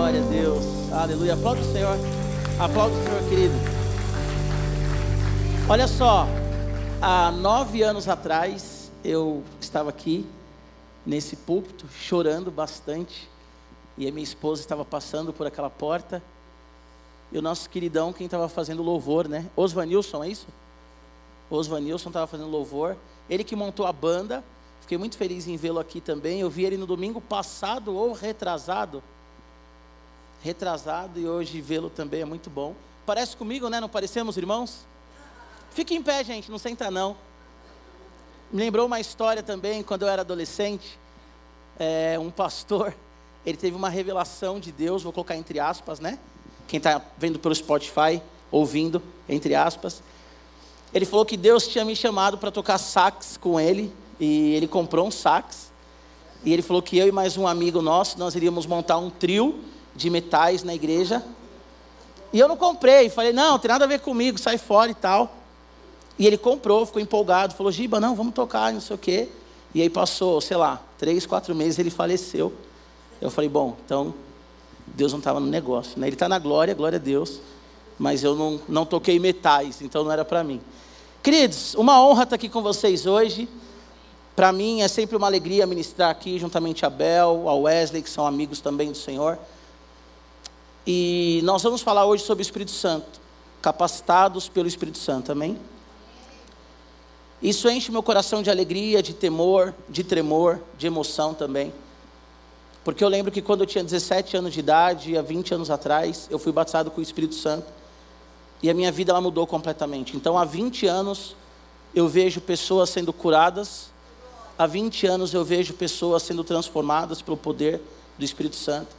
glória a Deus. Aleluia. Aplaude o Senhor. Aplaude o Senhor, querido. Olha só, há nove anos atrás, eu estava aqui, nesse púlpito, chorando bastante. E a minha esposa estava passando por aquela porta. E o nosso queridão, quem estava fazendo louvor, né? Osvanilson, é isso? Osvanilson estava fazendo louvor. Ele que montou a banda. Fiquei muito feliz em vê-lo aqui também. Eu vi ele no domingo passado ou retrasado. Retrasado e hoje vê-lo também é muito bom. Parece comigo, né? Não parecemos irmãos? Fique em pé, gente, não senta não. Me lembrou uma história também, quando eu era adolescente. É, um pastor, ele teve uma revelação de Deus, vou colocar entre aspas, né? Quem está vendo pelo Spotify, ouvindo, entre aspas. Ele falou que Deus tinha me chamado para tocar sax com ele e ele comprou um sax. E ele falou que eu e mais um amigo nosso, nós iríamos montar um trio de metais na igreja. E eu não comprei, falei, não, tem nada a ver comigo, sai fora e tal. E ele comprou, ficou empolgado, falou, Giba, não, vamos tocar, não sei o quê. E aí passou, sei lá, três, quatro meses, ele faleceu. Eu falei, bom, então Deus não estava no negócio. Né? Ele está na glória, glória a Deus. Mas eu não, não toquei metais, então não era para mim. Queridos, uma honra estar aqui com vocês hoje. Para mim é sempre uma alegria ministrar aqui juntamente a Bel, a Wesley, que são amigos também do Senhor. E nós vamos falar hoje sobre o Espírito Santo, capacitados pelo Espírito Santo, amém? Isso enche meu coração de alegria, de temor, de tremor, de emoção também. Porque eu lembro que quando eu tinha 17 anos de idade, há 20 anos atrás, eu fui batizado com o Espírito Santo. E a minha vida ela mudou completamente. Então, há 20 anos, eu vejo pessoas sendo curadas há 20 anos eu vejo pessoas sendo transformadas pelo poder do Espírito Santo.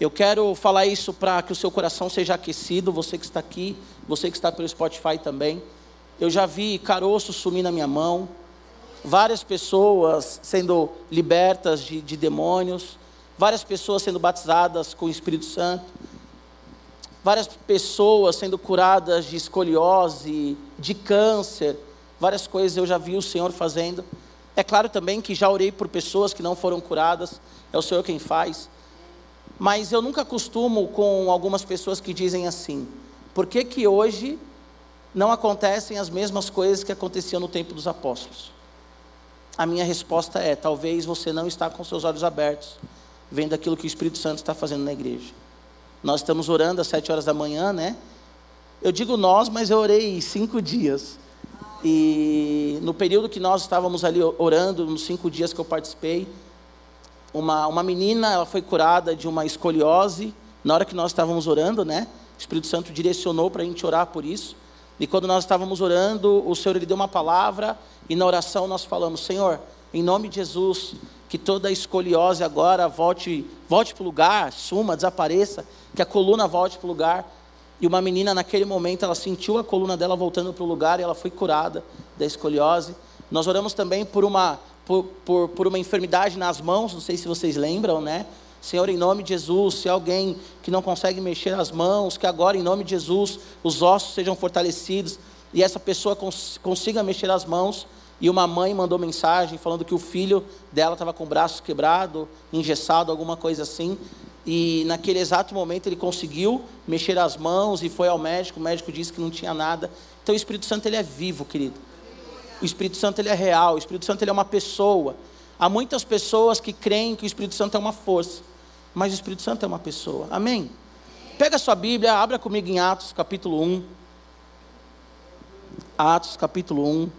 Eu quero falar isso para que o seu coração seja aquecido, você que está aqui, você que está pelo Spotify também. Eu já vi caroço sumir na minha mão, várias pessoas sendo libertas de, de demônios, várias pessoas sendo batizadas com o Espírito Santo, várias pessoas sendo curadas de escoliose, de câncer, várias coisas eu já vi o Senhor fazendo. É claro também que já orei por pessoas que não foram curadas, é o Senhor quem faz. Mas eu nunca costumo com algumas pessoas que dizem assim: por que, que hoje não acontecem as mesmas coisas que aconteciam no tempo dos apóstolos? A minha resposta é: talvez você não está com seus olhos abertos, vendo aquilo que o Espírito Santo está fazendo na igreja. Nós estamos orando às sete horas da manhã, né? Eu digo nós, mas eu orei cinco dias. E no período que nós estávamos ali orando, nos cinco dias que eu participei, uma, uma menina ela foi curada de uma escoliose. Na hora que nós estávamos orando, né? O Espírito Santo direcionou para a gente orar por isso. E quando nós estávamos orando, o Senhor ele deu uma palavra e na oração nós falamos: Senhor, em nome de Jesus, que toda escoliose agora volte, volte para o lugar, suma, desapareça, que a coluna volte para o lugar. E uma menina, naquele momento, ela sentiu a coluna dela voltando para o lugar e ela foi curada da escoliose. Nós oramos também por uma, por, por, por uma enfermidade nas mãos, não sei se vocês lembram, né? Senhor, em nome de Jesus, se alguém que não consegue mexer as mãos, que agora, em nome de Jesus, os ossos sejam fortalecidos e essa pessoa cons consiga mexer as mãos. E uma mãe mandou mensagem falando que o filho dela estava com o braço quebrado, engessado, alguma coisa assim. E naquele exato momento ele conseguiu mexer as mãos e foi ao médico. O médico disse que não tinha nada. Então o Espírito Santo ele é vivo, querido. O Espírito Santo ele é real. O Espírito Santo ele é uma pessoa. Há muitas pessoas que creem que o Espírito Santo é uma força, mas o Espírito Santo é uma pessoa. Amém? Pega a sua Bíblia, abra comigo em Atos capítulo 1. Atos capítulo 1.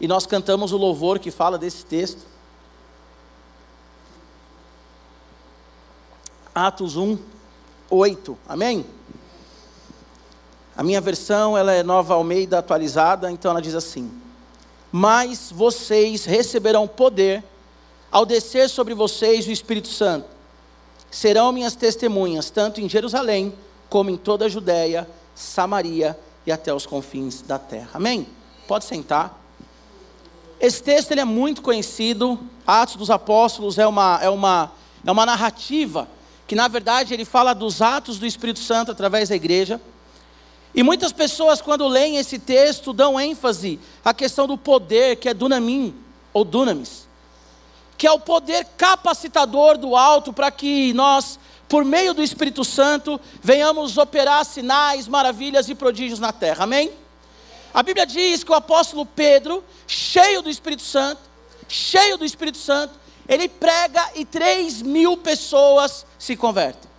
E nós cantamos o louvor que fala desse texto. Atos 1, 8. Amém? A minha versão ela é nova Almeida atualizada, então ela diz assim: Mas vocês receberão poder ao descer sobre vocês o Espírito Santo. Serão minhas testemunhas, tanto em Jerusalém, como em toda a Judéia, Samaria e até os confins da terra. Amém? Pode sentar. Esse texto ele é muito conhecido. Atos dos Apóstolos é uma, é uma, é uma narrativa que na verdade ele fala dos atos do Espírito Santo através da igreja. E muitas pessoas, quando leem esse texto, dão ênfase à questão do poder, que é dunamim, ou dunamis, que é o poder capacitador do alto para que nós por meio do Espírito Santo, venhamos operar sinais, maravilhas e prodígios na terra. Amém? A Bíblia diz que o apóstolo Pedro, cheio do Espírito Santo, cheio do Espírito Santo, ele prega e 3 mil pessoas se convertem.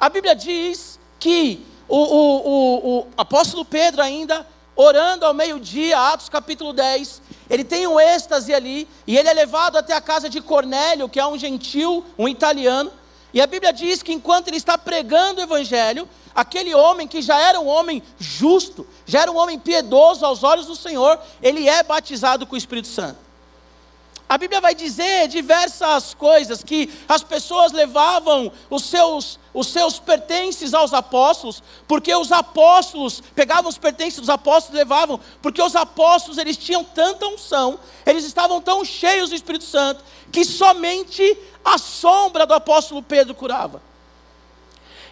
A Bíblia diz que o, o, o, o apóstolo Pedro, ainda orando ao meio-dia, Atos capítulo 10, ele tem um êxtase ali, e ele é levado até a casa de Cornélio, que é um gentil, um italiano, e a Bíblia diz que enquanto ele está pregando o Evangelho, aquele homem que já era um homem justo, já era um homem piedoso aos olhos do Senhor, ele é batizado com o Espírito Santo. A Bíblia vai dizer diversas coisas que as pessoas levavam os seus, os seus pertences aos apóstolos, porque os apóstolos pegavam os pertences dos apóstolos e levavam, porque os apóstolos eles tinham tanta unção, eles estavam tão cheios do Espírito Santo, que somente a sombra do apóstolo Pedro curava.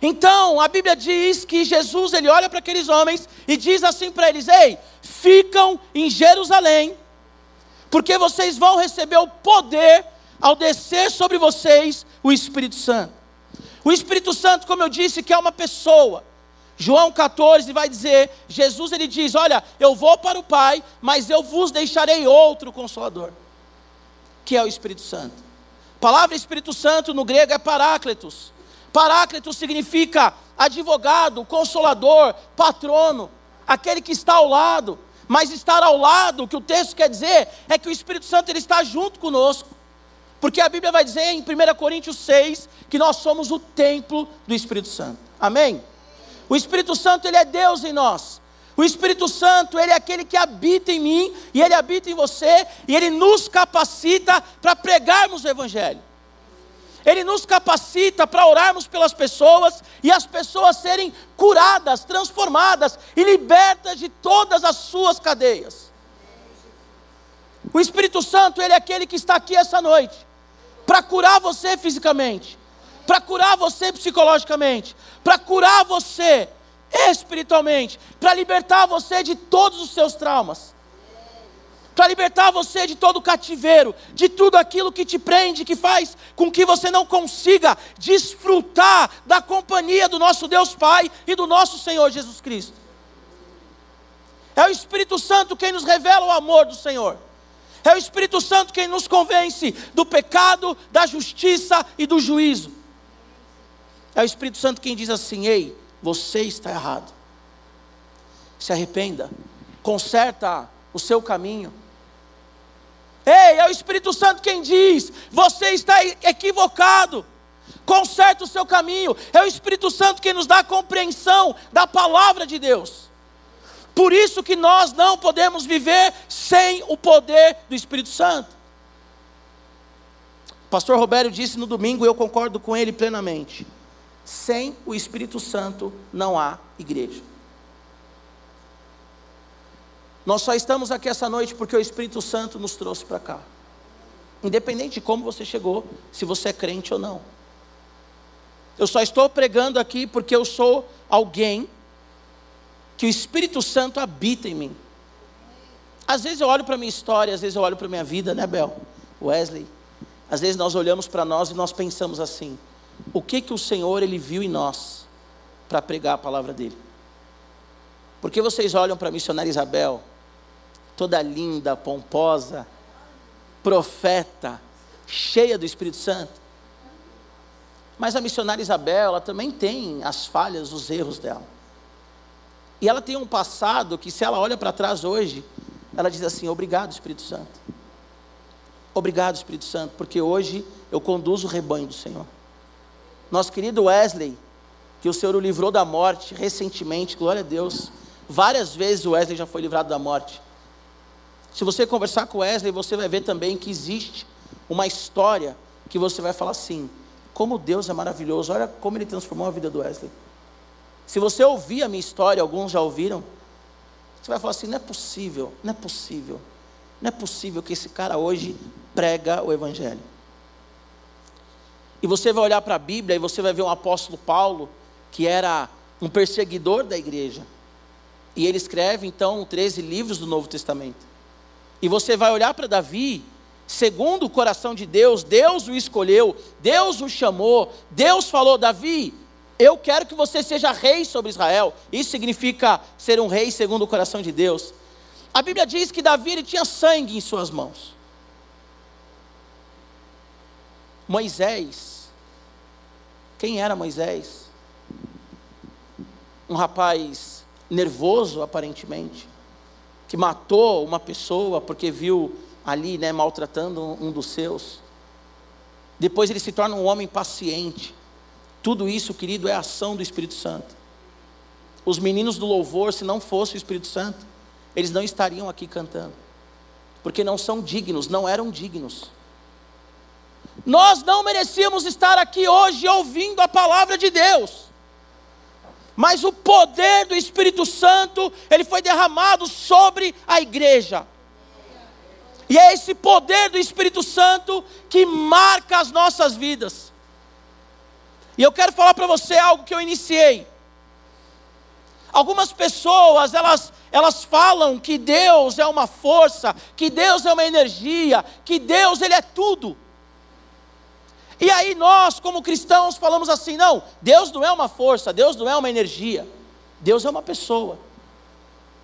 Então, a Bíblia diz que Jesus ele olha para aqueles homens e diz assim para eles: "Ei, ficam em Jerusalém, porque vocês vão receber o poder ao descer sobre vocês o Espírito Santo. O Espírito Santo, como eu disse, que é uma pessoa. João 14 vai dizer, Jesus ele diz: "Olha, eu vou para o Pai, mas eu vos deixarei outro consolador, que é o Espírito Santo." A palavra Espírito Santo no grego é paráclitos. Paráclitos significa advogado, consolador, patrono, aquele que está ao lado. Mas estar ao lado, o que o texto quer dizer, é que o Espírito Santo ele está junto conosco. Porque a Bíblia vai dizer em 1 Coríntios 6 que nós somos o templo do Espírito Santo. Amém? O Espírito Santo ele é Deus em nós. O Espírito Santo, ele é aquele que habita em mim e ele habita em você e ele nos capacita para pregarmos o evangelho. Ele nos capacita para orarmos pelas pessoas e as pessoas serem curadas, transformadas e libertas de todas as suas cadeias. O Espírito Santo, ele é aquele que está aqui essa noite para curar você fisicamente, para curar você psicologicamente, para curar você espiritualmente, para libertar você de todos os seus traumas para libertar você de todo o cativeiro, de tudo aquilo que te prende, que faz com que você não consiga desfrutar da companhia do nosso Deus Pai e do nosso Senhor Jesus Cristo. É o Espírito Santo quem nos revela o amor do Senhor. É o Espírito Santo quem nos convence do pecado, da justiça e do juízo. É o Espírito Santo quem diz assim: ei, você está errado. Se arrependa, conserta o seu caminho Ei, é o Espírito Santo quem diz: você está equivocado. Conserte o seu caminho. É o Espírito Santo quem nos dá a compreensão da palavra de Deus. Por isso que nós não podemos viver sem o poder do Espírito Santo. O pastor Roberto disse no domingo, eu concordo com ele plenamente. Sem o Espírito Santo não há igreja. Nós só estamos aqui essa noite porque o Espírito Santo nos trouxe para cá. Independente de como você chegou, se você é crente ou não. Eu só estou pregando aqui porque eu sou alguém que o Espírito Santo habita em mim. Às vezes eu olho para a minha história, às vezes eu olho para a minha vida, né, Bel? Wesley. Às vezes nós olhamos para nós e nós pensamos assim: o que que o Senhor ele viu em nós para pregar a palavra dele? Porque vocês olham para a missionária Isabel, toda linda, pomposa, profeta, cheia do Espírito Santo. Mas a missionária Isabel, ela também tem as falhas, os erros dela. E ela tem um passado que, se ela olha para trás hoje, ela diz assim: Obrigado, Espírito Santo. Obrigado, Espírito Santo, porque hoje eu conduzo o rebanho do Senhor. Nosso querido Wesley, que o Senhor o livrou da morte recentemente, glória a Deus. Várias vezes o Wesley já foi livrado da morte. Se você conversar com Wesley, você vai ver também que existe uma história que você vai falar assim: como Deus é maravilhoso, olha como Ele transformou a vida do Wesley. Se você ouvir a minha história, alguns já ouviram, você vai falar assim: não é possível, não é possível, não é possível que esse cara hoje prega o Evangelho. E você vai olhar para a Bíblia e você vai ver um apóstolo Paulo, que era um perseguidor da igreja. E ele escreve então 13 livros do Novo Testamento. E você vai olhar para Davi segundo o coração de Deus, Deus o escolheu, Deus o chamou, Deus falou: Davi, eu quero que você seja rei sobre Israel. Isso significa ser um rei segundo o coração de Deus. A Bíblia diz que Davi ele tinha sangue em suas mãos. Moisés, quem era Moisés? Um rapaz nervoso, aparentemente, que matou uma pessoa porque viu ali, né, maltratando um dos seus. Depois ele se torna um homem paciente. Tudo isso, querido, é ação do Espírito Santo. Os meninos do louvor, se não fosse o Espírito Santo, eles não estariam aqui cantando. Porque não são dignos, não eram dignos. Nós não merecíamos estar aqui hoje ouvindo a palavra de Deus. Mas o poder do Espírito Santo, ele foi derramado sobre a igreja. E é esse poder do Espírito Santo que marca as nossas vidas. E eu quero falar para você algo que eu iniciei. Algumas pessoas, elas, elas falam que Deus é uma força, que Deus é uma energia, que Deus ele é tudo. E aí nós, como cristãos, falamos assim: não, Deus não é uma força, Deus não é uma energia, Deus é uma pessoa.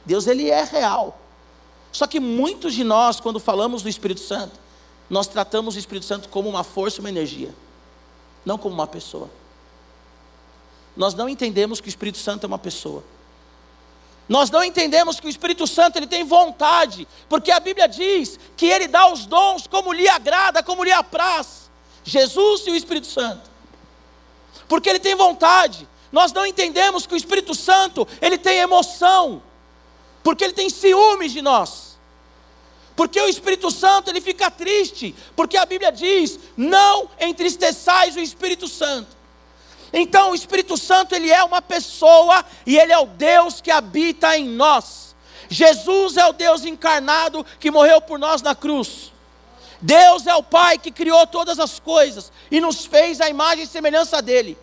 Deus ele é real. Só que muitos de nós, quando falamos do Espírito Santo, nós tratamos o Espírito Santo como uma força, uma energia, não como uma pessoa. Nós não entendemos que o Espírito Santo é uma pessoa. Nós não entendemos que o Espírito Santo ele tem vontade, porque a Bíblia diz que ele dá os dons como lhe agrada, como lhe apraz. Jesus e o Espírito Santo. Porque ele tem vontade. Nós não entendemos que o Espírito Santo, ele tem emoção porque ele tem ciúmes de nós. Porque o Espírito Santo ele fica triste, porque a Bíblia diz: "Não entristeçais o Espírito Santo". Então, o Espírito Santo ele é uma pessoa e ele é o Deus que habita em nós. Jesus é o Deus encarnado que morreu por nós na cruz. Deus é o Pai que criou todas as coisas e nos fez a imagem e semelhança dele.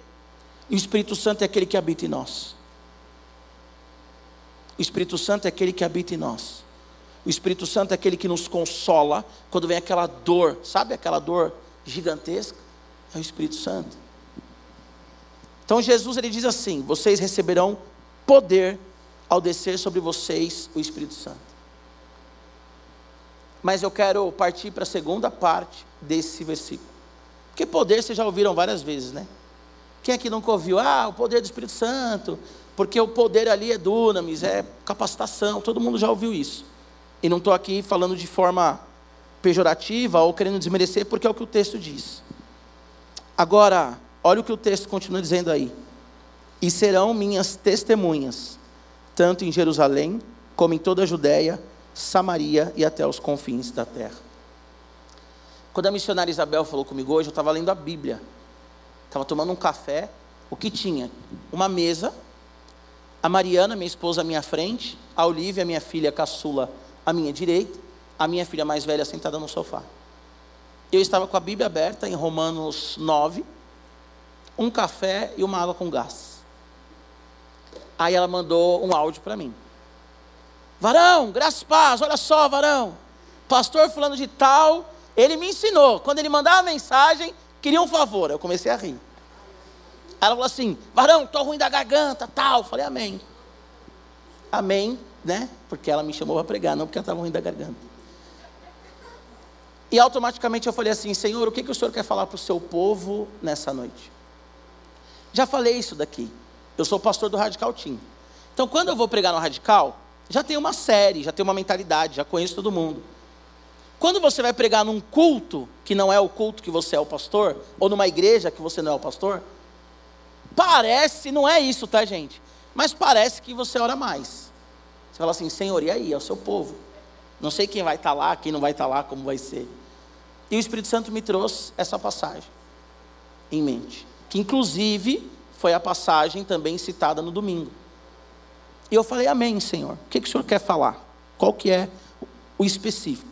E o Espírito Santo é aquele que habita em nós. O Espírito Santo é aquele que habita em nós. O Espírito Santo é aquele que nos consola quando vem aquela dor, sabe aquela dor gigantesca? É o Espírito Santo. Então Jesus ele diz assim: vocês receberão poder ao descer sobre vocês o Espírito Santo. Mas eu quero partir para a segunda parte desse versículo. Porque poder vocês já ouviram várias vezes, né? Quem aqui nunca ouviu? Ah, o poder do Espírito Santo, porque o poder ali é dunamis, é capacitação, todo mundo já ouviu isso. E não estou aqui falando de forma pejorativa ou querendo desmerecer, porque é o que o texto diz. Agora, olha o que o texto continua dizendo aí. E serão minhas testemunhas, tanto em Jerusalém, como em toda a Judéia, Samaria e até os confins da terra. Quando a missionária Isabel falou comigo hoje, eu estava lendo a Bíblia. Estava tomando um café. O que tinha? Uma mesa a Mariana, minha esposa, à minha frente, a Olivia, minha filha caçula, à minha direita, a minha filha mais velha sentada no sofá. Eu estava com a Bíblia aberta em Romanos 9, um café e uma água com gás. Aí ela mandou um áudio para mim. Varão, graças paz, olha só, varão. Pastor fulano de tal, ele me ensinou. Quando ele mandava mensagem, queria um favor. Eu comecei a rir. Ela falou assim: varão, estou ruim da garganta, tal. Eu falei, amém. Amém, né? Porque ela me chamou para pregar, não porque ela estava ruim da garganta. E automaticamente eu falei assim: Senhor, o que, que o Senhor quer falar para o seu povo nessa noite? Já falei isso daqui. Eu sou pastor do Radical Team. Então, quando eu vou pregar no Radical, já tem uma série, já tem uma mentalidade, já conheço todo mundo. Quando você vai pregar num culto que não é o culto que você é o pastor, ou numa igreja que você não é o pastor, Parece, não é isso, tá, gente? Mas parece que você ora mais. Você fala assim, Senhor, e aí? É o seu povo. Não sei quem vai estar tá lá, quem não vai estar tá lá, como vai ser. E o Espírito Santo me trouxe essa passagem em mente. Que inclusive foi a passagem também citada no domingo. E eu falei, amém, Senhor. O que, que o Senhor quer falar? Qual que é o específico?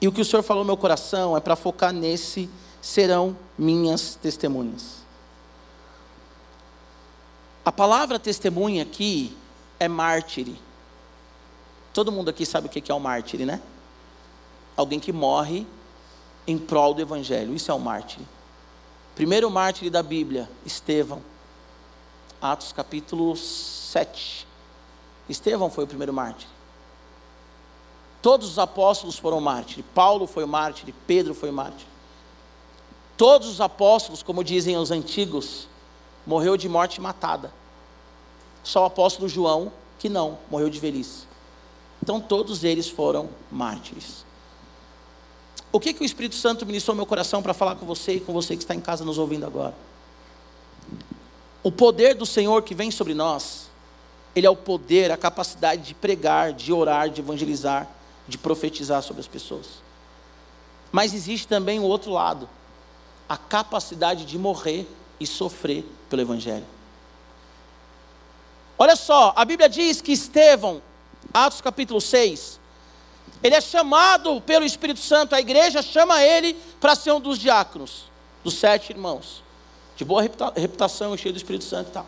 E o que o Senhor falou no meu coração é para focar nesse serão minhas testemunhas. A palavra testemunha aqui é mártire. Todo mundo aqui sabe o que é o mártire, né? alguém que morre em prol do Evangelho. Isso é um mártir. Primeiro mártir da Bíblia, Estevão. Atos capítulo 7. Estevão foi o primeiro mártir. Todos os apóstolos foram mártires. Paulo foi mártir, Pedro foi mártir. Todos os apóstolos, como dizem os antigos, morreu de morte matada. Só o apóstolo João que não, morreu de velhice. Então todos eles foram mártires. O que, que o Espírito Santo ministrou meu coração para falar com você e com você que está em casa nos ouvindo agora? O poder do Senhor que vem sobre nós, ele é o poder, a capacidade de pregar, de orar, de evangelizar, de profetizar sobre as pessoas. Mas existe também o outro lado, a capacidade de morrer e sofrer pelo Evangelho. Olha só, a Bíblia diz que Estevão, Atos capítulo 6, ele é chamado pelo Espírito Santo, a igreja chama ele para ser um dos diáconos, dos sete irmãos, de boa reputação, cheio do Espírito Santo e tal.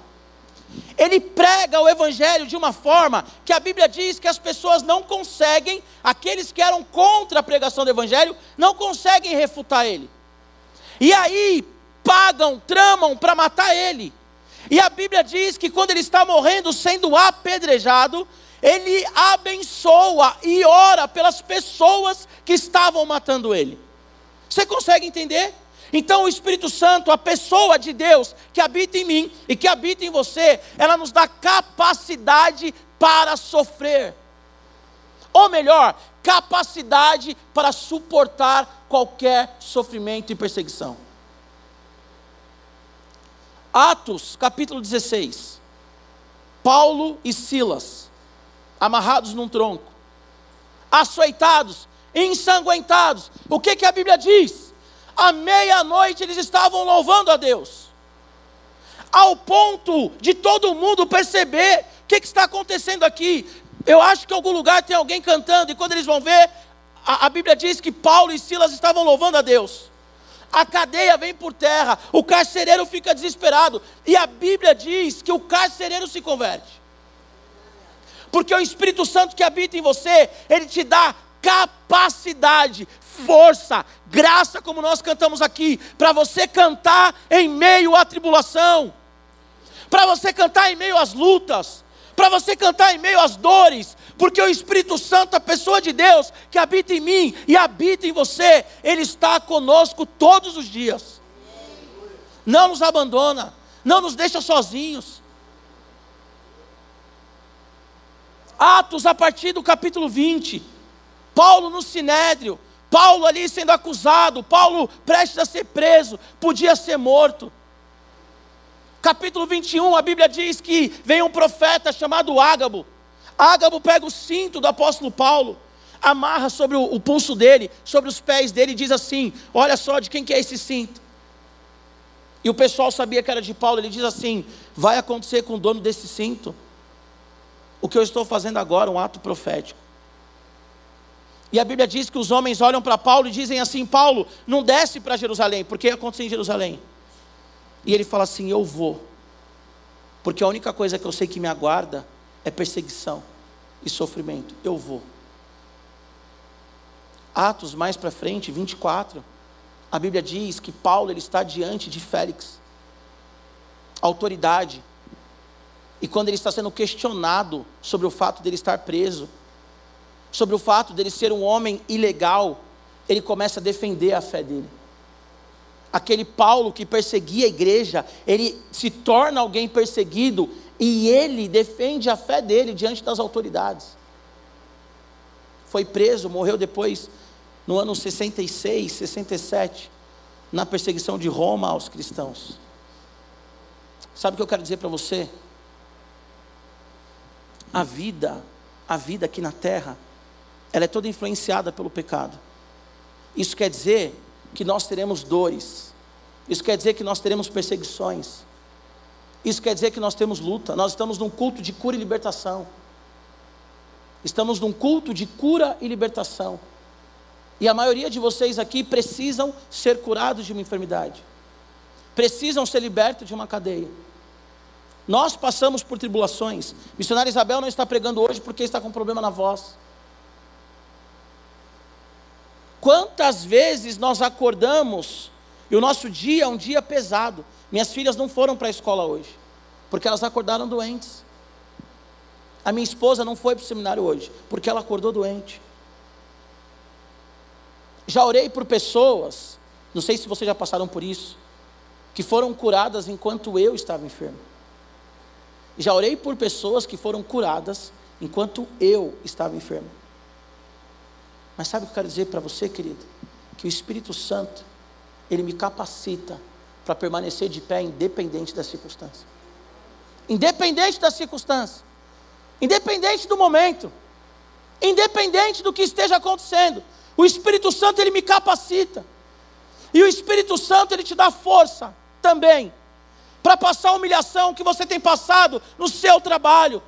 Ele prega o Evangelho de uma forma que a Bíblia diz que as pessoas não conseguem, aqueles que eram contra a pregação do Evangelho, não conseguem refutar ele. E aí pagam, tramam para matar ele. E a Bíblia diz que quando ele está morrendo, sendo apedrejado, ele abençoa e ora pelas pessoas que estavam matando ele. Você consegue entender? Então o Espírito Santo, a pessoa de Deus que habita em mim e que habita em você, ela nos dá capacidade para sofrer. Ou melhor, capacidade para suportar qualquer sofrimento e perseguição. Atos, capítulo 16. Paulo e Silas, amarrados num tronco, açoitados, ensanguentados. O que, que a Bíblia diz? À meia-noite eles estavam louvando a Deus, ao ponto de todo mundo perceber o que, que está acontecendo aqui. Eu acho que em algum lugar tem alguém cantando, e quando eles vão ver, a, a Bíblia diz que Paulo e Silas estavam louvando a Deus a cadeia vem por terra, o carcereiro fica desesperado, e a Bíblia diz que o carcereiro se converte. Porque o Espírito Santo que habita em você, ele te dá capacidade, força, graça, como nós cantamos aqui, para você cantar em meio à tribulação, para você cantar em meio às lutas, para você cantar em meio às dores, porque o Espírito Santo, a pessoa de Deus, que habita em mim e habita em você, ele está conosco todos os dias. Não nos abandona, não nos deixa sozinhos. Atos a partir do capítulo 20. Paulo no sinédrio, Paulo ali sendo acusado, Paulo prestes a ser preso, podia ser morto. Capítulo 21, a Bíblia diz que vem um profeta chamado Ágabo. Ágabo pega o cinto do apóstolo Paulo, amarra sobre o, pulso dele, sobre os pés dele e diz assim: Olha só de quem que é esse cinto. E o pessoal sabia que era de Paulo, ele diz assim: Vai acontecer com o dono desse cinto o que eu estou fazendo agora, um ato profético. E a Bíblia diz que os homens olham para Paulo e dizem assim: Paulo, não desce para Jerusalém, porque aconteceu em Jerusalém. E ele fala assim: Eu vou, porque a única coisa que eu sei que me aguarda é perseguição e sofrimento. Eu vou. Atos mais para frente, 24, a Bíblia diz que Paulo ele está diante de Félix, autoridade. E quando ele está sendo questionado sobre o fato dele estar preso, sobre o fato dele ser um homem ilegal, ele começa a defender a fé dele aquele Paulo que perseguia a igreja, ele se torna alguém perseguido e ele defende a fé dele diante das autoridades. Foi preso, morreu depois, no ano 66, 67, na perseguição de Roma aos cristãos. Sabe o que eu quero dizer para você? A vida, a vida aqui na terra, ela é toda influenciada pelo pecado. Isso quer dizer que nós teremos dores. Isso quer dizer que nós teremos perseguições. Isso quer dizer que nós temos luta. Nós estamos num culto de cura e libertação. Estamos num culto de cura e libertação. E a maioria de vocês aqui precisam ser curados de uma enfermidade. Precisam ser libertos de uma cadeia. Nós passamos por tribulações. Missionária Isabel não está pregando hoje porque está com problema na voz. Quantas vezes nós acordamos e o nosso dia é um dia pesado. Minhas filhas não foram para a escola hoje, porque elas acordaram doentes. A minha esposa não foi para o seminário hoje, porque ela acordou doente. Já orei por pessoas, não sei se vocês já passaram por isso, que foram curadas enquanto eu estava enfermo. Já orei por pessoas que foram curadas enquanto eu estava enfermo. Mas sabe o que eu quero dizer para você, querido? Que o Espírito Santo, ele me capacita para permanecer de pé independente das circunstâncias. Independente das circunstâncias. Independente do momento. Independente do que esteja acontecendo. O Espírito Santo ele me capacita. E o Espírito Santo ele te dá força também para passar a humilhação que você tem passado no seu trabalho,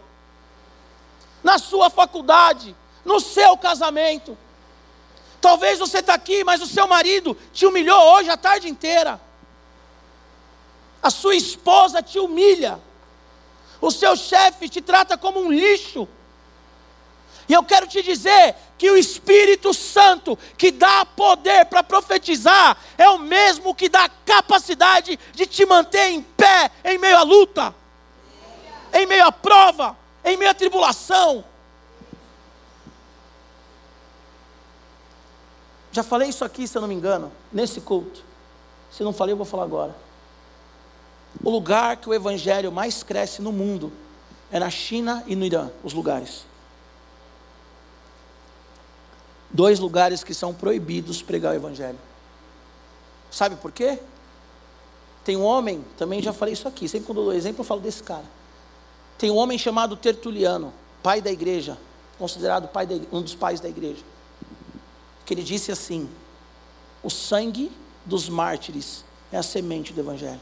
na sua faculdade, no seu casamento. Talvez você está aqui, mas o seu marido te humilhou hoje a tarde inteira. A sua esposa te humilha. O seu chefe te trata como um lixo. E eu quero te dizer que o Espírito Santo, que dá poder para profetizar, é o mesmo que dá capacidade de te manter em pé em meio à luta, em meio à prova, em meio à tribulação. Já falei isso aqui, se eu não me engano, nesse culto. Se não falei, eu vou falar agora. O lugar que o evangelho mais cresce no mundo é na China e no Irã, os lugares. Dois lugares que são proibidos pregar o evangelho. Sabe por quê? Tem um homem, também já falei isso aqui, sempre quando eu dou exemplo eu falo desse cara. Tem um homem chamado Tertuliano, pai da igreja, considerado da, um dos pais da igreja que ele disse assim: o sangue dos mártires é a semente do Evangelho.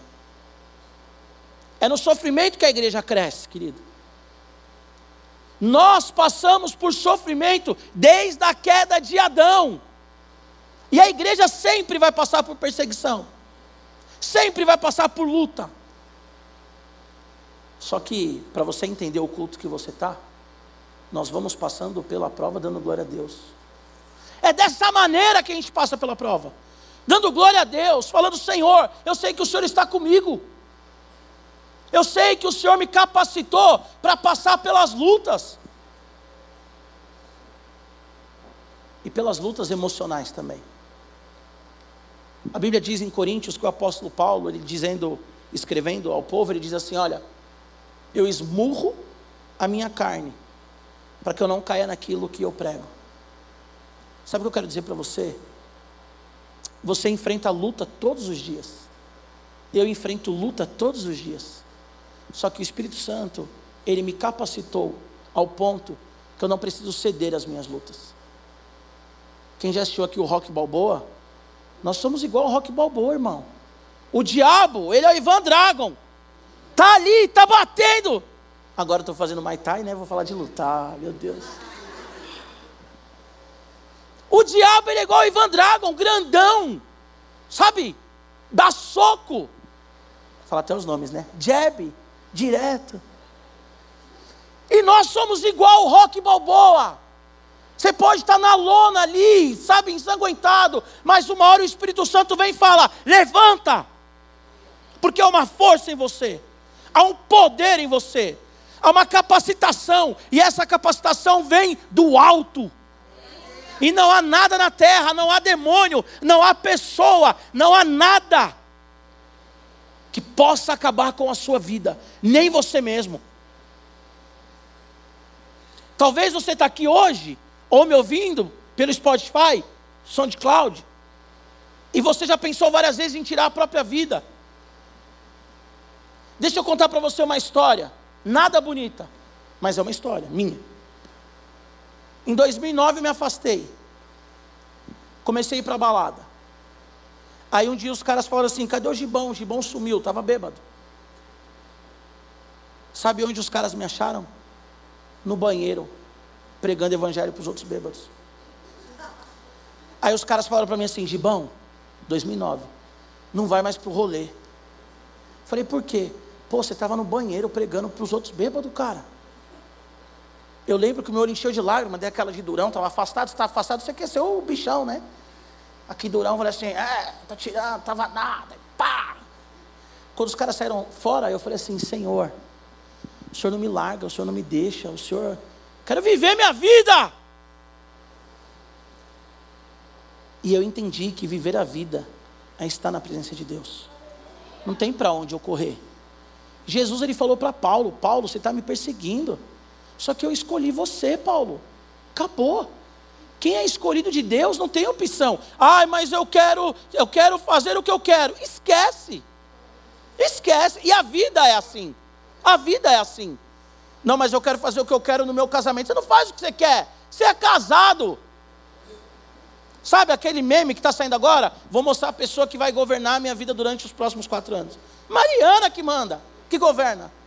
É no sofrimento que a igreja cresce, querido. Nós passamos por sofrimento desde a queda de Adão. E a igreja sempre vai passar por perseguição. Sempre vai passar por luta. Só que, para você entender o culto que você está, nós vamos passando pela prova dando glória a Deus. É dessa maneira que a gente passa pela prova. Dando glória a Deus, falando: Senhor, eu sei que o Senhor está comigo. Eu sei que o Senhor me capacitou para passar pelas lutas. E pelas lutas emocionais também. A Bíblia diz em Coríntios que o apóstolo Paulo, ele dizendo, escrevendo ao povo, ele diz assim: Olha, eu esmurro a minha carne, para que eu não caia naquilo que eu prego. Sabe o que eu quero dizer para você? Você enfrenta luta todos os dias. Eu enfrento luta todos os dias. Só que o Espírito Santo, ele me capacitou ao ponto que eu não preciso ceder às minhas lutas. Quem já assistiu aqui o Rock Balboa? Nós somos igual ao Rock Balboa, irmão. O diabo, ele é o Ivan Dragon. Tá ali, tá batendo. Agora estou fazendo Mai Tai, né? Vou falar de lutar, meu Deus. O diabo ele é igual o Ivan Dragon, grandão, sabe? Dá soco. Vou falar até os nomes, né? Jab, direto. E nós somos igual o Rock Balboa. Você pode estar na lona ali, sabe, ensanguentado, mas uma hora o Espírito Santo vem e fala: levanta, porque há uma força em você, há um poder em você, há uma capacitação, e essa capacitação vem do alto. E não há nada na terra, não há demônio, não há pessoa, não há nada que possa acabar com a sua vida, nem você mesmo. Talvez você está aqui hoje, ou me ouvindo pelo Spotify, SoundCloud, e você já pensou várias vezes em tirar a própria vida. Deixa eu contar para você uma história, nada bonita, mas é uma história minha. Em 2009 me afastei. Comecei a ir para balada. Aí um dia os caras falaram assim: cadê o Gibão? O Gibão sumiu, estava bêbado. Sabe onde os caras me acharam? No banheiro, pregando evangelho para os outros bêbados. Aí os caras falaram para mim assim: Gibão, 2009, não vai mais para o rolê. Falei, por quê? Pô, você estava no banheiro pregando para os outros bêbados, cara. Eu lembro que o meu olho encheu de lágrimas, dei aquela de durão, estava afastado, estava afastado, você ser o bichão, né? Aqui durão, falei assim, é, tá tirando, tava nada, pá. Quando os caras saíram fora, eu falei assim, Senhor, o Senhor não me larga, o Senhor não me deixa, o Senhor, quero viver minha vida. E eu entendi que viver a vida é estar na presença de Deus. Não tem para onde eu correr. Jesus ele falou para Paulo: Paulo, você está me perseguindo. Só que eu escolhi você, Paulo. Acabou. Quem é escolhido de Deus não tem opção. Ai, mas eu quero, eu quero fazer o que eu quero. Esquece. Esquece. E a vida é assim. A vida é assim. Não, mas eu quero fazer o que eu quero no meu casamento. Você não faz o que você quer. Você é casado. Sabe aquele meme que está saindo agora? Vou mostrar a pessoa que vai governar a minha vida durante os próximos quatro anos. Mariana que manda, que governa.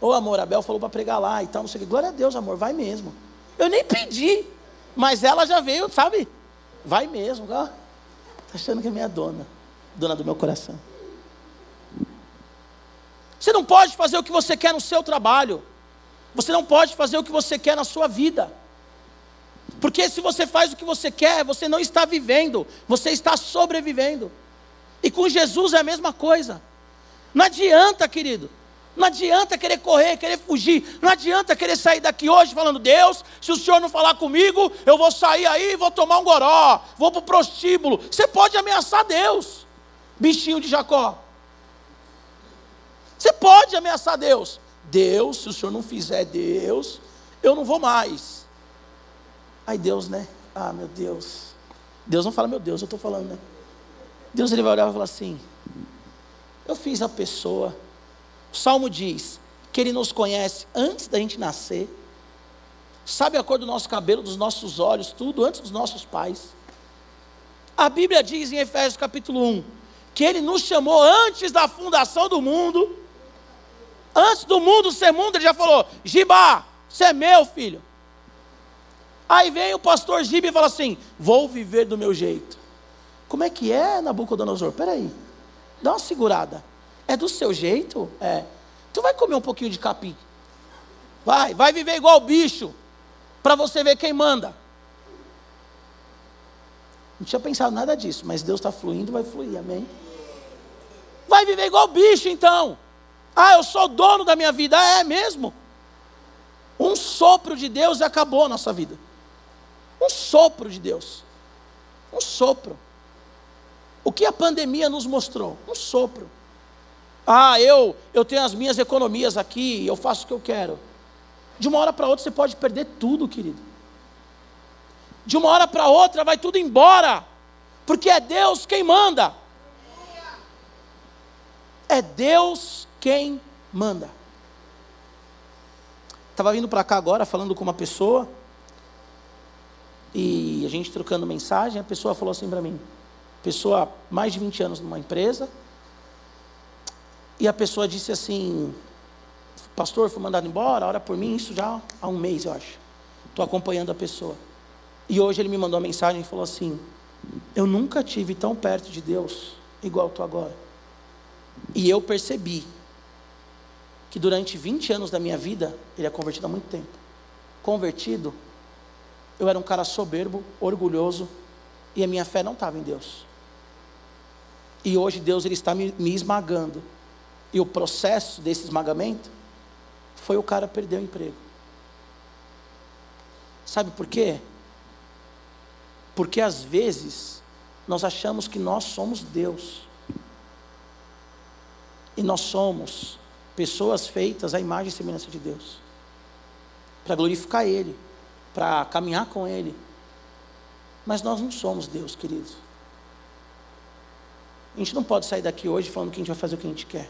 Ô amor, Abel falou para pregar lá e tal, não sei o que. Glória a Deus, amor, vai mesmo. Eu nem pedi, mas ela já veio, sabe? Vai mesmo. Está achando que é minha dona, dona do meu coração. Você não pode fazer o que você quer no seu trabalho. Você não pode fazer o que você quer na sua vida. Porque se você faz o que você quer, você não está vivendo, você está sobrevivendo. E com Jesus é a mesma coisa. Não adianta, querido. Não adianta querer correr, querer fugir. Não adianta querer sair daqui hoje falando, Deus, se o Senhor não falar comigo, eu vou sair aí e vou tomar um goró, vou para o prostíbulo. Você pode ameaçar Deus, bichinho de Jacó. Você pode ameaçar Deus. Deus, se o Senhor não fizer Deus, eu não vou mais. Aí Deus, né? Ah, meu Deus. Deus não fala, meu Deus, eu estou falando, né? Deus ele vai olhar e vai falar assim: Eu fiz a pessoa. O Salmo diz que Ele nos conhece antes da gente nascer, sabe a cor do nosso cabelo, dos nossos olhos, tudo antes dos nossos pais. A Bíblia diz em Efésios capítulo 1 que Ele nos chamou antes da fundação do mundo. Antes do mundo ser mundo, Ele já falou: Gibá, você é meu filho. Aí vem o pastor Gibe e fala assim: Vou viver do meu jeito. Como é que é, Nabucodonosor? Peraí, dá uma segurada. É do seu jeito? É. Tu vai comer um pouquinho de capim. Vai, vai viver igual bicho. Para você ver quem manda. Não tinha pensado nada disso, mas Deus está fluindo, vai fluir, amém? Vai viver igual bicho então. Ah, eu sou dono da minha vida. Ah, é mesmo? Um sopro de Deus e acabou a nossa vida. Um sopro de Deus. Um sopro. O que a pandemia nos mostrou? Um sopro. Ah, eu, eu tenho as minhas economias aqui, eu faço o que eu quero. De uma hora para outra você pode perder tudo, querido. De uma hora para outra vai tudo embora, porque é Deus quem manda. É Deus quem manda. Estava vindo para cá agora falando com uma pessoa e a gente trocando mensagem, a pessoa falou assim para mim, pessoa mais de 20 anos numa empresa, e a pessoa disse assim, pastor, fui mandado embora, ora por mim, isso já há um mês, eu acho. Estou acompanhando a pessoa. E hoje ele me mandou uma mensagem e falou assim, eu nunca tive tão perto de Deus igual estou agora. E eu percebi que durante 20 anos da minha vida, ele é convertido há muito tempo. Convertido eu era um cara soberbo, orgulhoso, e a minha fé não estava em Deus. E hoje Deus ele está me, me esmagando. E o processo desse esmagamento foi o cara perder o emprego. Sabe por quê? Porque às vezes nós achamos que nós somos Deus. E nós somos pessoas feitas à imagem e semelhança de Deus. Para glorificar Ele para caminhar com Ele. Mas nós não somos Deus, queridos. A gente não pode sair daqui hoje falando que a gente vai fazer o que a gente quer.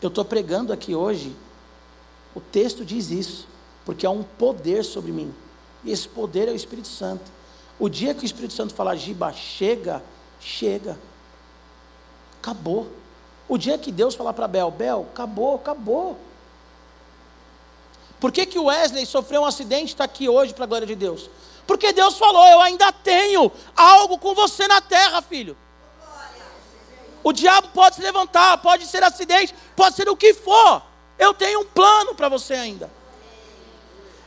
Eu estou pregando aqui hoje, o texto diz isso, porque há um poder sobre mim. E esse poder é o Espírito Santo. O dia que o Espírito Santo falar, Giba, chega, chega. Acabou. O dia que Deus falar para Bel, Bel, acabou, acabou. Por que, que Wesley sofreu um acidente e está aqui hoje para a glória de Deus? Porque Deus falou: Eu ainda tenho algo com você na terra, filho. O diabo pode se levantar, pode ser acidente, pode ser o que for. Eu tenho um plano para você ainda.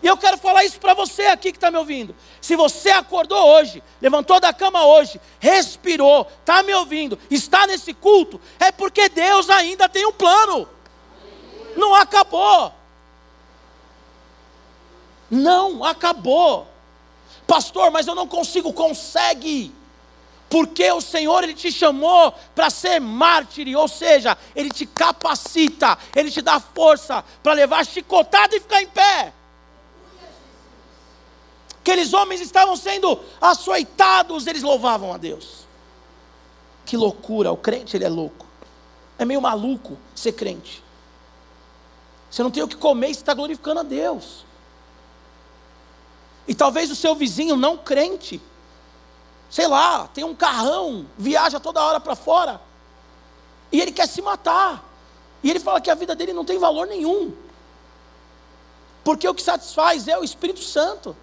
E eu quero falar isso para você aqui que está me ouvindo. Se você acordou hoje, levantou da cama hoje, respirou, está me ouvindo, está nesse culto, é porque Deus ainda tem um plano. Não acabou. Não acabou. Pastor, mas eu não consigo, consegue. Porque o Senhor ele te chamou para ser mártir, ou seja, ele te capacita, ele te dá força para levar chicotada e ficar em pé. Aqueles homens estavam sendo açoitados, eles louvavam a Deus. Que loucura, o crente ele é louco. É meio maluco ser crente. Você não tem o que comer e está glorificando a Deus. E talvez o seu vizinho não crente, sei lá, tem um carrão, viaja toda hora para fora, e ele quer se matar. E ele fala que a vida dele não tem valor nenhum. Porque o que satisfaz é o Espírito Santo.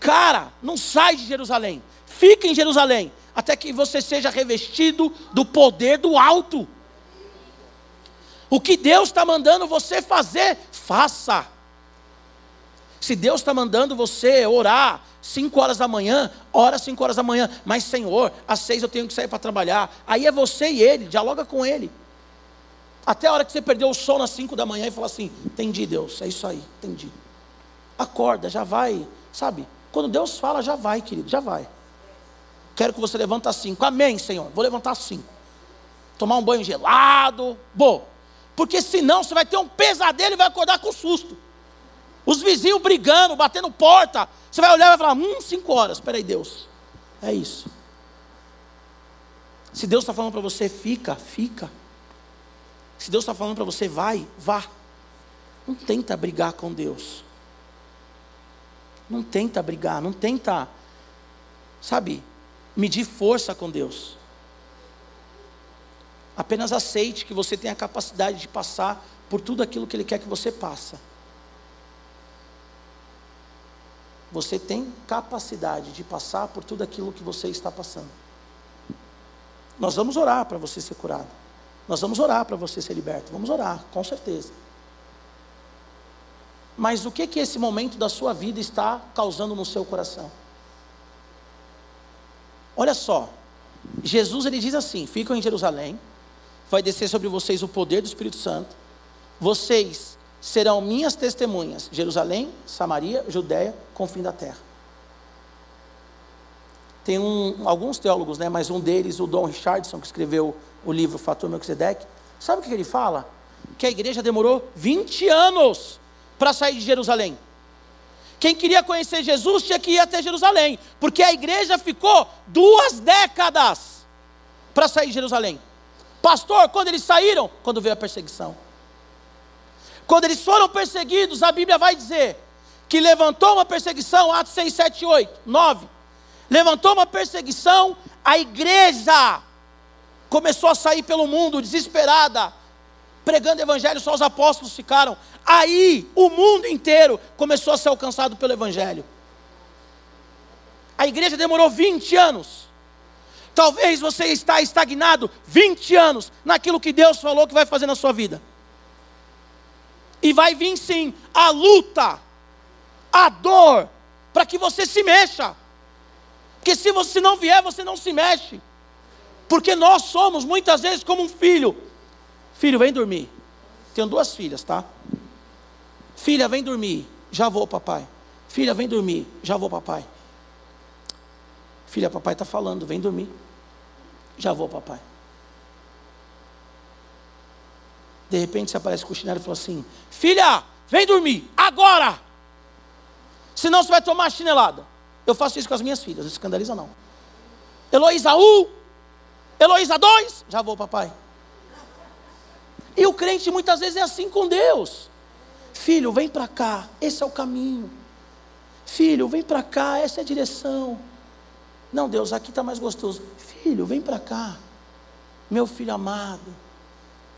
Cara, não sai de Jerusalém. Fica em Jerusalém. Até que você seja revestido do poder do alto. O que Deus está mandando você fazer, faça. Se Deus está mandando você orar 5 horas da manhã, ora 5 horas da manhã. Mas, Senhor, às 6 eu tenho que sair para trabalhar. Aí é você e ele, dialoga com ele. Até a hora que você perdeu o sono às 5 da manhã e fala assim: Entendi, Deus, é isso aí, entendi. Acorda, já vai, sabe? Quando Deus fala, já vai, querido, já vai. Quero que você levante às cinco. Amém, Senhor. Vou levantar às cinco. Tomar um banho gelado. Bom. Porque senão você vai ter um pesadelo e vai acordar com susto. Os vizinhos brigando, batendo porta. Você vai olhar e vai falar: hum, cinco horas. Espera aí, Deus. É isso. Se Deus está falando para você, fica, fica. Se Deus está falando para você, vai, vá. Não tenta brigar com Deus. Não tenta brigar, não tenta, sabe, medir força com Deus. Apenas aceite que você tem a capacidade de passar por tudo aquilo que Ele quer que você passe. Você tem capacidade de passar por tudo aquilo que você está passando. Nós vamos orar para você ser curado. Nós vamos orar para você ser liberto. Vamos orar, com certeza. Mas o que que esse momento da sua vida está causando no seu coração? Olha só, Jesus ele diz assim: ficam em Jerusalém, vai descer sobre vocês o poder do Espírito Santo, vocês serão minhas testemunhas, Jerusalém, Samaria, Judéia, com o fim da terra. Tem um, alguns teólogos, né, mas um deles, o Don Richardson, que escreveu o livro Fator Melquisedeque, sabe o que ele fala? Que a igreja demorou 20 anos para sair de Jerusalém. Quem queria conhecer Jesus tinha que ir até Jerusalém, porque a igreja ficou duas décadas para sair de Jerusalém. Pastor, quando eles saíram? Quando veio a perseguição. Quando eles foram perseguidos, a Bíblia vai dizer que levantou uma perseguição, Atos 6, 7, 8, 9. Levantou uma perseguição, a igreja começou a sair pelo mundo desesperada, pregando evangelho, só os apóstolos ficaram. Aí o mundo inteiro começou a ser alcançado pelo evangelho. A igreja demorou 20 anos. Talvez você está estagnado 20 anos naquilo que Deus falou que vai fazer na sua vida. E vai vir sim a luta, a dor, para que você se mexa. Porque se você não vier, você não se mexe. Porque nós somos muitas vezes como um filho Filho, vem dormir. Tenho duas filhas, tá? Filha, vem dormir. Já vou, papai. Filha, vem dormir. Já vou, papai. Filha, papai está falando, vem dormir. Já vou, papai. De repente você aparece com o chinelo e fala assim: Filha, vem dormir, agora! Senão você vai tomar chinelada. Eu faço isso com as minhas filhas, não escandaliza não. Heloísa 1, Heloísa 2, já vou, papai. E o crente muitas vezes é assim com Deus. Filho, vem para cá, esse é o caminho. Filho, vem para cá, essa é a direção. Não, Deus, aqui está mais gostoso. Filho, vem para cá, meu filho amado.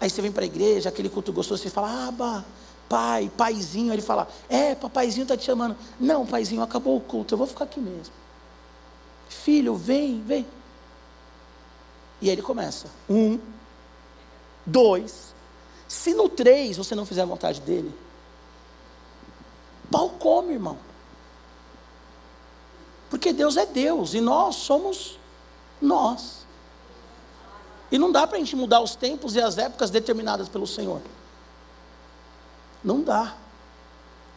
Aí você vem para a igreja, aquele culto gostoso, você fala, aba, pai, paizinho. Aí ele fala, é, papaizinho está te chamando. Não, paizinho, acabou o culto, eu vou ficar aqui mesmo. Filho, vem, vem. E aí ele começa. Um, dois, se no 3 você não fizer a vontade dele, pau come, irmão. Porque Deus é Deus e nós somos nós. E não dá para a gente mudar os tempos e as épocas determinadas pelo Senhor. Não dá.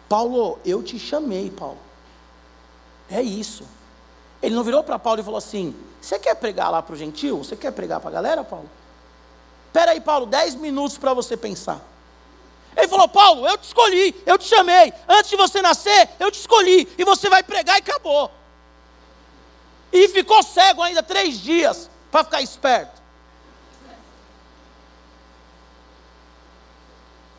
Paulo, eu te chamei, Paulo. É isso. Ele não virou para Paulo e falou assim: Você quer pregar lá para o gentil? Você quer pregar para a galera, Paulo? Espera aí, Paulo, dez minutos para você pensar. Ele falou: Paulo, eu te escolhi, eu te chamei. Antes de você nascer, eu te escolhi. E você vai pregar e acabou. E ficou cego ainda três dias para ficar esperto.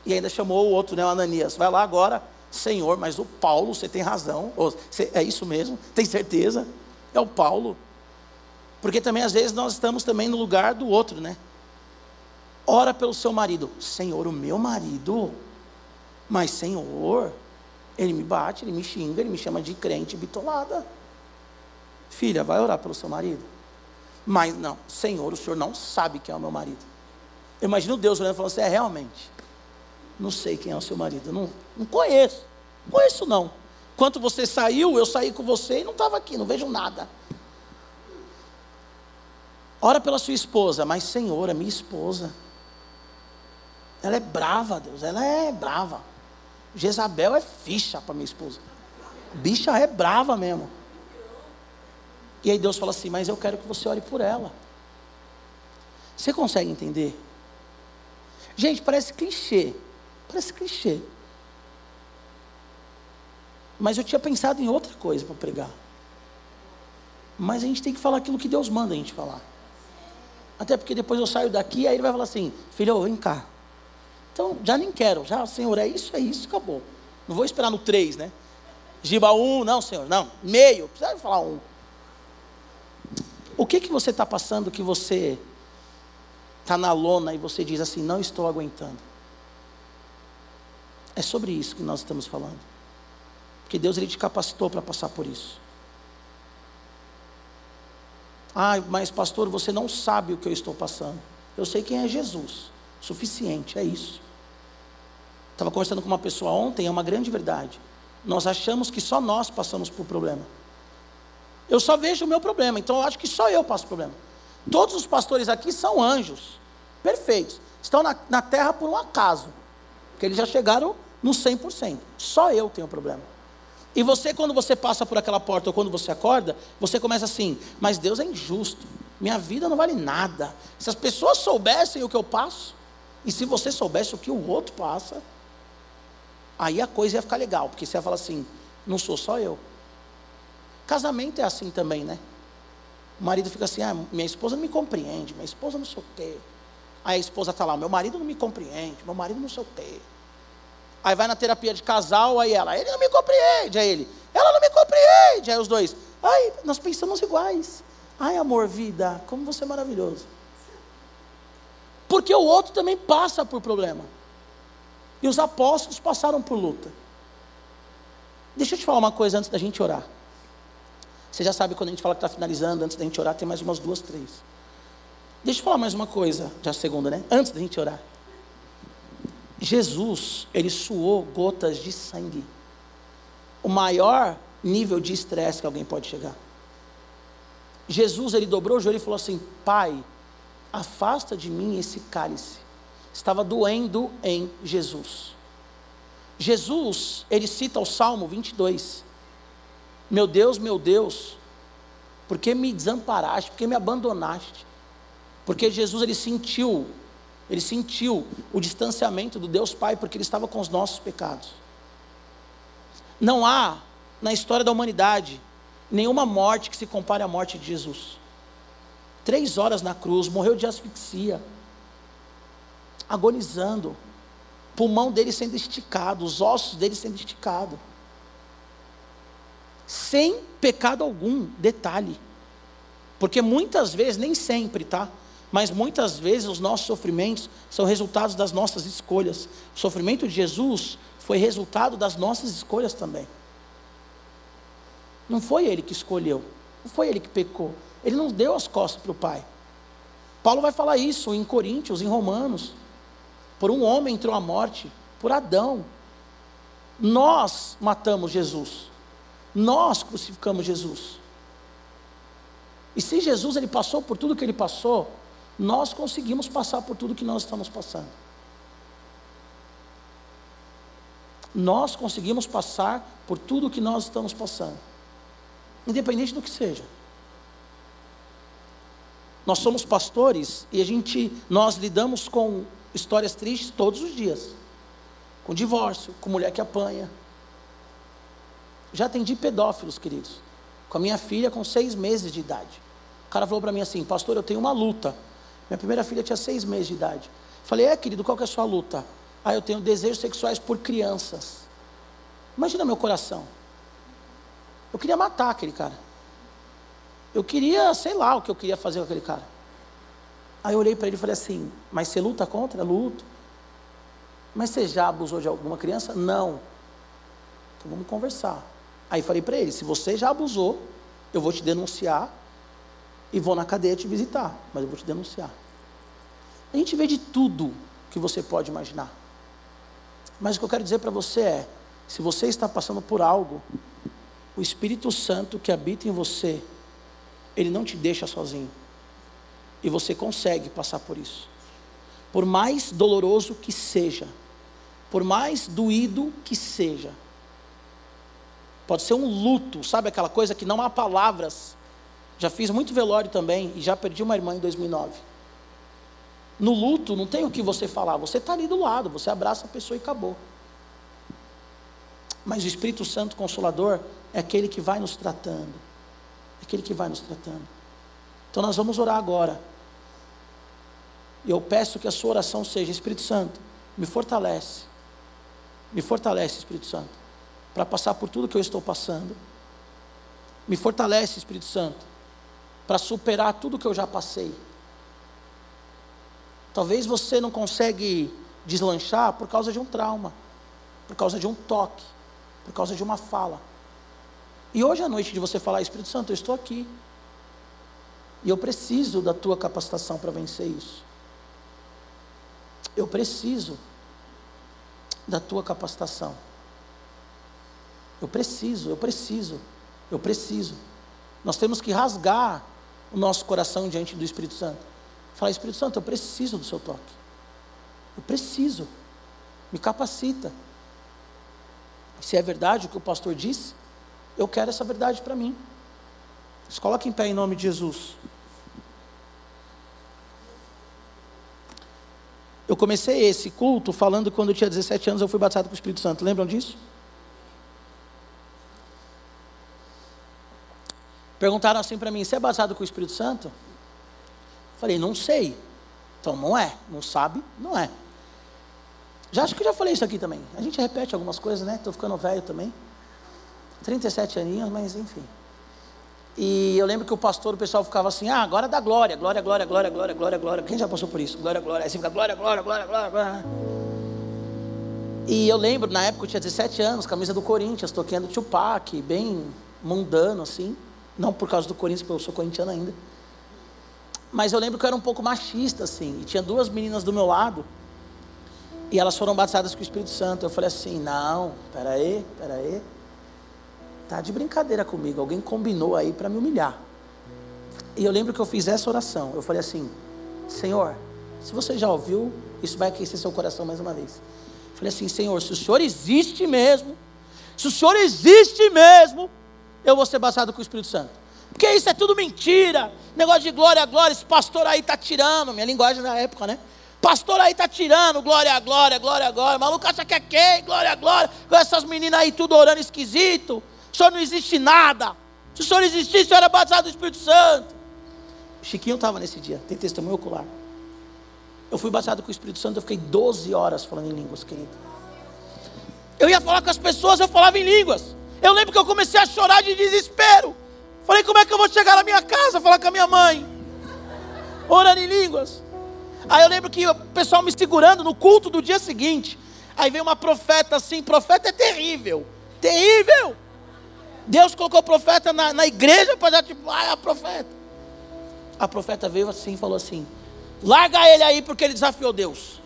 E ainda chamou o outro, né, o Ananias. Vai lá agora, Senhor, mas o Paulo, você tem razão. é isso mesmo? Tem certeza? É o Paulo. Porque também às vezes nós estamos também no lugar do outro, né? Ora pelo seu marido. Senhor, o meu marido. Mas, Senhor, ele me bate, ele me xinga, ele me chama de crente bitolada. Filha, vai orar pelo seu marido. Mas não, Senhor, o senhor não sabe quem é o meu marido. Eu imagino Deus olhando e falando assim: é realmente. Não sei quem é o seu marido. Não, não conheço. Não conheço não. Quando você saiu, eu saí com você e não estava aqui, não vejo nada. Ora pela sua esposa, mas Senhor, é minha esposa. Ela é brava, Deus, ela é brava. Jezabel é ficha para minha esposa. Bicha é brava mesmo. E aí Deus fala assim: Mas eu quero que você ore por ela. Você consegue entender? Gente, parece clichê. Parece clichê. Mas eu tinha pensado em outra coisa para pregar. Mas a gente tem que falar aquilo que Deus manda a gente falar. Até porque depois eu saio daqui, aí ele vai falar assim: Filho, vem cá. Então, já nem quero. Já, Senhor, é isso, é isso, acabou. Não vou esperar no 3, né? Giba 1, um, não, Senhor, não. Meio, precisa falar um. O que que você está passando que você está na lona e você diz assim: Não estou aguentando? É sobre isso que nós estamos falando. Porque Deus ele te capacitou para passar por isso. Ah, mas pastor, você não sabe o que eu estou passando. Eu sei quem é Jesus. Suficiente, é isso. Estava conversando com uma pessoa ontem, é uma grande verdade. Nós achamos que só nós passamos por problema. Eu só vejo o meu problema, então eu acho que só eu passo problema. Todos os pastores aqui são anjos, perfeitos. Estão na, na terra por um acaso, porque eles já chegaram no 100%. Só eu tenho problema. E você, quando você passa por aquela porta ou quando você acorda, você começa assim: mas Deus é injusto, minha vida não vale nada. Se as pessoas soubessem o que eu passo, e se você soubesse o que o outro passa, aí a coisa ia ficar legal, porque você ia falar assim: não sou só eu. Casamento é assim também, né? O marido fica assim: ah, minha esposa não me compreende, minha esposa não sei o quê. Aí a esposa está lá: meu marido não me compreende, meu marido não sei o quê. Aí vai na terapia de casal, aí ela, ele não me compreende, aí ele, ela não me compreende, aí os dois, ai, nós pensamos iguais. Ai, amor, vida, como você é maravilhoso. Porque o outro também passa por problema. E os apóstolos passaram por luta. Deixa eu te falar uma coisa antes da gente orar. Você já sabe quando a gente fala que está finalizando, antes da gente orar, tem mais umas duas, três. Deixa eu falar mais uma coisa, já segunda, né? Antes da gente orar. Jesus, ele suou gotas de sangue. O maior nível de estresse que alguém pode chegar. Jesus, ele dobrou o joelho e falou assim: Pai, afasta de mim esse cálice. Estava doendo em Jesus. Jesus, ele cita o Salmo 22. Meu Deus, meu Deus, por que me desamparaste? Por que me abandonaste? Porque Jesus, ele sentiu ele sentiu o distanciamento do Deus Pai porque ele estava com os nossos pecados. Não há na história da humanidade nenhuma morte que se compare à morte de Jesus. Três horas na cruz, morreu de asfixia, agonizando, pulmão dele sendo esticado, os ossos dele sendo esticados, sem pecado algum, detalhe, porque muitas vezes, nem sempre, tá? Mas muitas vezes os nossos sofrimentos são resultados das nossas escolhas. O sofrimento de Jesus foi resultado das nossas escolhas também. Não foi ele que escolheu, não foi ele que pecou. Ele não deu as costas para o Pai. Paulo vai falar isso em Coríntios, em Romanos. Por um homem entrou a morte, por Adão. Nós matamos Jesus. Nós crucificamos Jesus. E se Jesus ele passou por tudo que ele passou, nós conseguimos passar por tudo que nós estamos passando. Nós conseguimos passar por tudo que nós estamos passando, independente do que seja. Nós somos pastores e a gente, nós lidamos com histórias tristes todos os dias, com divórcio, com mulher que apanha. Já atendi pedófilos, queridos, com a minha filha com seis meses de idade. O cara falou para mim assim, pastor, eu tenho uma luta. Minha primeira filha tinha seis meses de idade. Falei, é querido, qual que é a sua luta? Ah, eu tenho desejos sexuais por crianças. Imagina meu coração. Eu queria matar aquele cara. Eu queria, sei lá o que eu queria fazer com aquele cara. Aí eu olhei para ele e falei assim: Mas você luta contra? Luto. Mas você já abusou de alguma criança? Não. Então vamos conversar. Aí falei para ele: Se você já abusou, eu vou te denunciar e vou na cadeia te visitar, mas eu vou te denunciar. A gente vê de tudo que você pode imaginar. Mas o que eu quero dizer para você é: se você está passando por algo, o Espírito Santo que habita em você, ele não te deixa sozinho. E você consegue passar por isso. Por mais doloroso que seja, por mais doído que seja, pode ser um luto, sabe aquela coisa que não há palavras. Já fiz muito velório também e já perdi uma irmã em 2009. No luto não tem o que você falar, você está ali do lado, você abraça a pessoa e acabou. Mas o Espírito Santo Consolador é aquele que vai nos tratando. É aquele que vai nos tratando. Então nós vamos orar agora. E eu peço que a sua oração seja: Espírito Santo, me fortalece. Me fortalece, Espírito Santo, para passar por tudo que eu estou passando. Me fortalece, Espírito Santo, para superar tudo que eu já passei. Talvez você não consegue deslanchar por causa de um trauma, por causa de um toque por causa de uma fala. E hoje à noite de você falar, Espírito Santo, eu estou aqui. E eu preciso da tua capacitação para vencer isso. Eu preciso da tua capacitação. Eu preciso, eu preciso, eu preciso. Nós temos que rasgar o nosso coração diante do Espírito Santo. Falar, Espírito Santo, eu preciso do seu toque. Eu preciso. Me capacita. Se é verdade o que o pastor disse, eu quero essa verdade para mim. Se coloque em pé em nome de Jesus. Eu comecei esse culto falando que quando eu tinha 17 anos eu fui batizado com o Espírito Santo. Lembram disso? Perguntaram assim para mim: Você é batizado com o Espírito Santo? Falei: Não sei. Então não é. Não sabe? Não é. Já acho que eu já falei isso aqui também. A gente repete algumas coisas, né? Estou ficando velho também. 37 aninhos, mas enfim. E eu lembro que o pastor, o pessoal ficava assim: ah, agora dá glória, glória, glória, glória, glória, glória, glória. Quem já passou por isso? Glória, glória. Aí você fica glória, glória, glória, glória, glória. E eu lembro, na época eu tinha 17 anos, camisa do Corinthians, toquendo Tupac, bem mundano assim. Não por causa do Corinthians, porque eu sou corintiano ainda. Mas eu lembro que eu era um pouco machista, assim. E tinha duas meninas do meu lado. E elas foram batizadas com o Espírito Santo. Eu falei assim: não, peraí, peraí. Tá de brincadeira comigo. Alguém combinou aí para me humilhar. E eu lembro que eu fiz essa oração. Eu falei assim: Senhor, se você já ouviu, isso vai aquecer seu coração mais uma vez. Eu falei assim: Senhor, se o Senhor existe mesmo, se o Senhor existe mesmo, eu vou ser batizado com o Espírito Santo. Porque isso é tudo mentira. Negócio de glória a glória, esse pastor aí está tirando. Minha linguagem da época, né? Pastor aí tá tirando, glória a glória, glória a glória. Maluco acha que é quem? Glória a glória. Com essas meninas aí tudo orando esquisito. O senhor não existe nada. Se o senhor existisse, o senhor era batizado do Espírito Santo. Chiquinho estava nesse dia, tem testemunho ocular. Eu fui batizado com o Espírito Santo, eu fiquei 12 horas falando em línguas, querido. Eu ia falar com as pessoas, eu falava em línguas. Eu lembro que eu comecei a chorar de desespero. Falei, como é que eu vou chegar na minha casa, falar com a minha mãe? Orando em línguas. Aí eu lembro que o pessoal me segurando no culto do dia seguinte. Aí veio uma profeta assim, profeta é terrível, terrível. Deus colocou profeta na, na igreja para dar tipo, ah, é a profeta. A profeta veio assim e falou assim: larga ele aí porque ele desafiou Deus.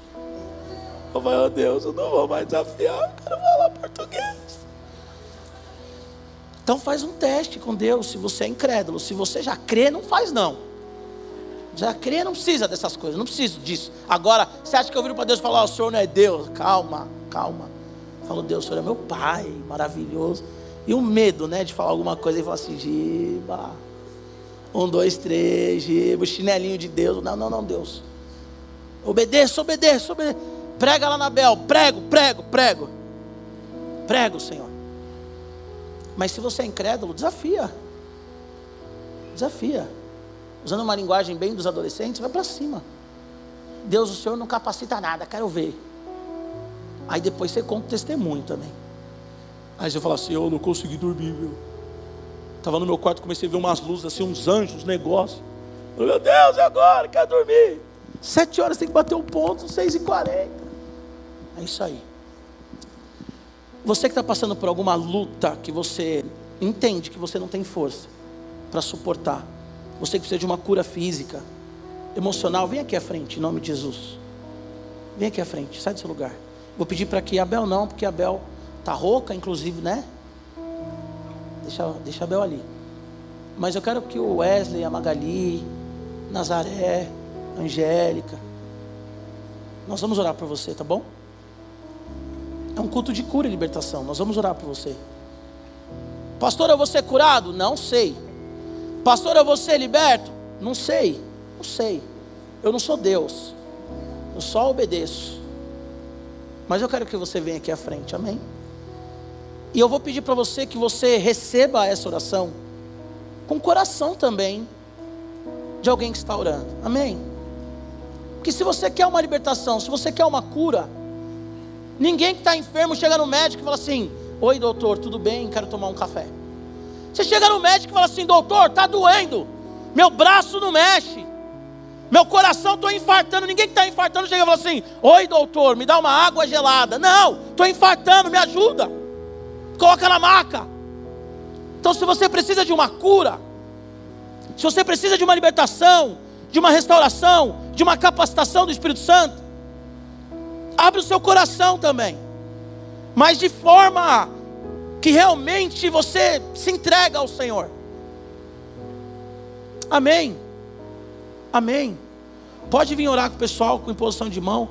Eu falei, oh Deus, eu não vou mais desafiar, eu quero falar português. Então faz um teste com Deus, se você é incrédulo. Se você já crê, não faz não. Já crê, não precisa dessas coisas, não precisa disso. Agora, você acha que eu viro para Deus e falar, oh, o Senhor não é Deus? Calma, calma. Falo, Deus, o Senhor é meu Pai, maravilhoso. E o medo, né, de falar alguma coisa e falar assim, Giba. Um, dois, três, Giba, chinelinho de Deus. Não, não, não, Deus. Obedeça, obedeça, obedeça. Prega lá na Bel, prego, prego, prego. Prego, Senhor. Mas se você é incrédulo, desafia. Desafia. Usando uma linguagem bem dos adolescentes, vai para cima. Deus, o Senhor não capacita nada, quero ver. Aí depois você conta o testemunho também. Aí você fala assim: Eu não consegui dormir, meu. Estava no meu quarto, comecei a ver umas luzes assim, uns anjos, negócios. Falei, meu Deus, e agora? Quero dormir. Sete horas tem que bater o ponto, seis e quarenta. É isso aí. Você que está passando por alguma luta que você entende que você não tem força para suportar. Você que precisa de uma cura física, emocional, vem aqui à frente, em nome de Jesus. Vem aqui à frente, sai do seu lugar. Vou pedir para que Abel não, porque Abel está rouca, inclusive, né? Deixa, deixa Abel ali. Mas eu quero que o Wesley, a Magali, Nazaré, Angélica, nós vamos orar por você, tá bom? É um culto de cura e libertação. Nós vamos orar por você. Pastor, eu vou ser curado? Não sei. Pastor, eu vou ser liberto? Não sei. Não sei. Eu não sou Deus. Eu só obedeço. Mas eu quero que você venha aqui à frente. Amém. E eu vou pedir para você que você receba essa oração com coração também de alguém que está orando. Amém. Porque se você quer uma libertação, se você quer uma cura, Ninguém que está enfermo chega no médico e fala assim: Oi, doutor, tudo bem? Quero tomar um café. Você chega no médico e fala assim: Doutor, está doendo, meu braço não mexe, meu coração estou infartando. Ninguém que está infartando chega e fala assim: Oi, doutor, me dá uma água gelada. Não, estou infartando, me ajuda. Coloca na maca. Então, se você precisa de uma cura, se você precisa de uma libertação, de uma restauração, de uma capacitação do Espírito Santo, Abre o seu coração também. Mas de forma que realmente você se entrega ao Senhor. Amém. Amém. Pode vir orar com o pessoal com imposição de mão.